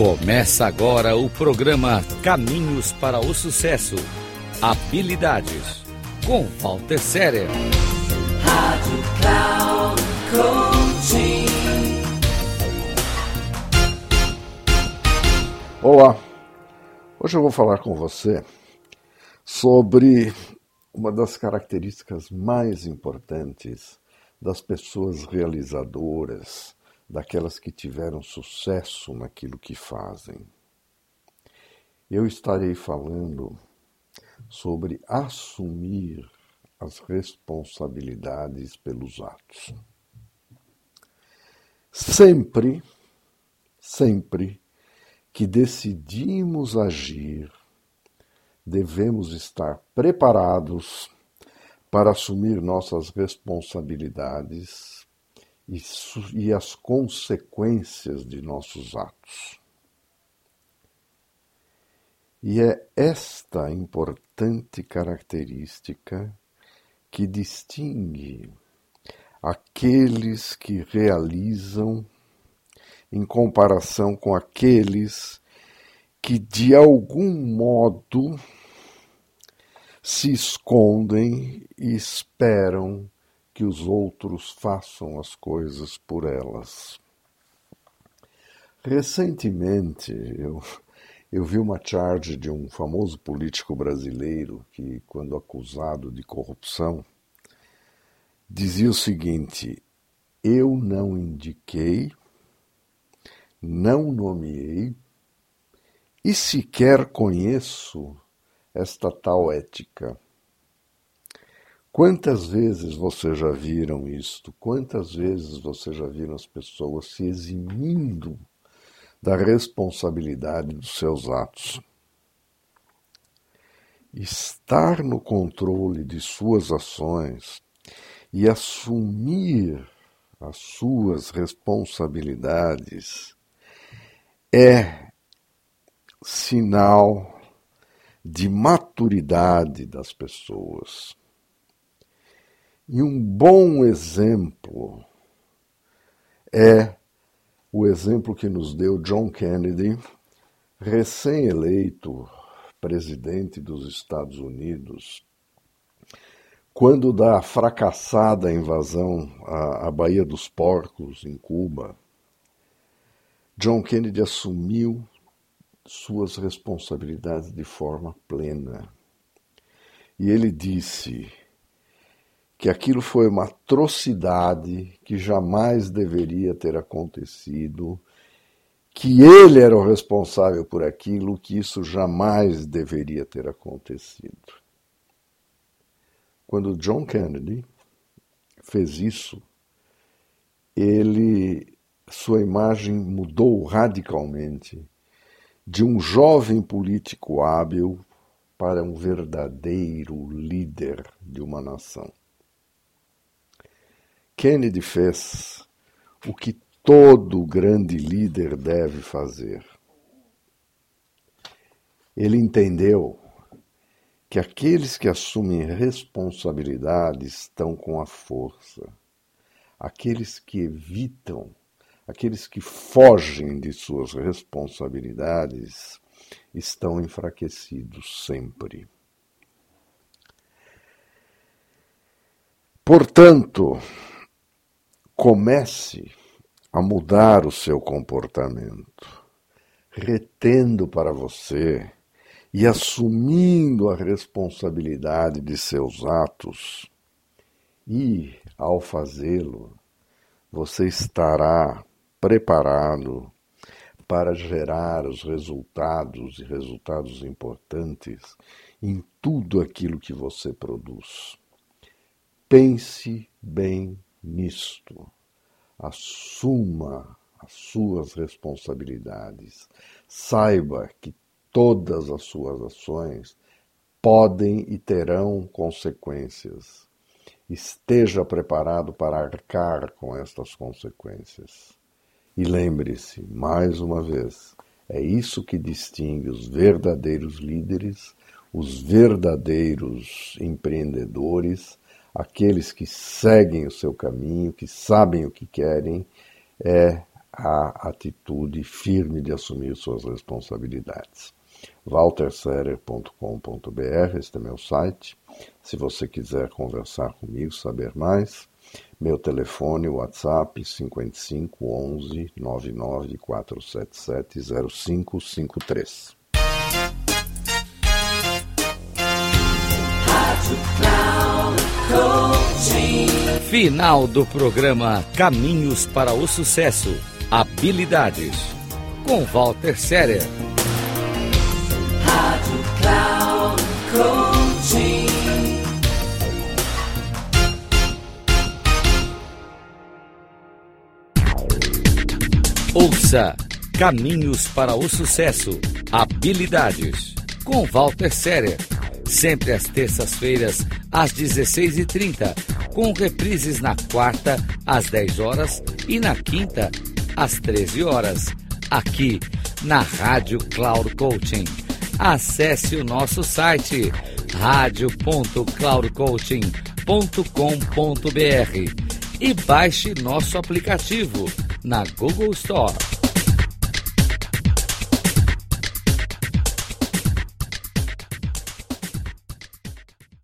Começa agora o programa Caminhos para o Sucesso. Habilidades com Walter Séria. Rádio Cloud Coaching. Olá, hoje eu vou falar com você sobre uma das características mais importantes das pessoas realizadoras, daquelas que tiveram sucesso naquilo que fazem. Eu estarei falando sobre assumir as responsabilidades pelos atos. Sempre, sempre que decidimos agir, devemos estar preparados para assumir nossas responsabilidades e, e as consequências de nossos atos. E é esta importante característica que distingue aqueles que realizam em comparação com aqueles que de algum modo se escondem e esperam que os outros façam as coisas por elas. Recentemente, eu, eu vi uma charge de um famoso político brasileiro que, quando acusado de corrupção, dizia o seguinte: Eu não indiquei, não nomeei e sequer conheço esta tal ética. Quantas vezes vocês já viram isto? Quantas vezes vocês já viram as pessoas se eximindo da responsabilidade dos seus atos? Estar no controle de suas ações e assumir as suas responsabilidades é sinal de maturidade das pessoas. E um bom exemplo é o exemplo que nos deu John Kennedy, recém-eleito presidente dos Estados Unidos, quando da fracassada invasão à, à Baía dos Porcos, em Cuba, John Kennedy assumiu suas responsabilidades de forma plena. E ele disse: que aquilo foi uma atrocidade que jamais deveria ter acontecido, que ele era o responsável por aquilo, que isso jamais deveria ter acontecido. Quando John Kennedy fez isso, ele sua imagem mudou radicalmente de um jovem político hábil para um verdadeiro líder de uma nação. Kennedy fez o que todo grande líder deve fazer. Ele entendeu que aqueles que assumem responsabilidade estão com a força. Aqueles que evitam, aqueles que fogem de suas responsabilidades, estão enfraquecidos sempre. Portanto, comece a mudar o seu comportamento, retendo para você e assumindo a responsabilidade de seus atos. E, ao fazê-lo, você estará preparado para gerar os resultados e resultados importantes em tudo aquilo que você produz. Pense bem nisto. Assuma as suas responsabilidades. Saiba que todas as suas ações podem e terão consequências. Esteja preparado para arcar com estas consequências. E lembre-se, mais uma vez, é isso que distingue os verdadeiros líderes, os verdadeiros empreendedores aqueles que seguem o seu caminho, que sabem o que querem, é a atitude firme de assumir suas responsabilidades. walterserer.com.br, este é meu site. Se você quiser conversar comigo, saber mais, meu telefone, WhatsApp 55 11 99 477 0553. Final do programa Caminhos para o Sucesso. Habilidades. Com Walter Séria. Rádio Cloud. Ouça Caminhos para o Sucesso. Habilidades. Com Walter Séria. Sempre às terças-feiras, às 16h30. Com reprises na quarta, às 10 horas e na quinta, às 13 horas. Aqui na Rádio Cloud Coaching. Acesse o nosso site radio.cloudcoaching.com.br e baixe nosso aplicativo na Google Store.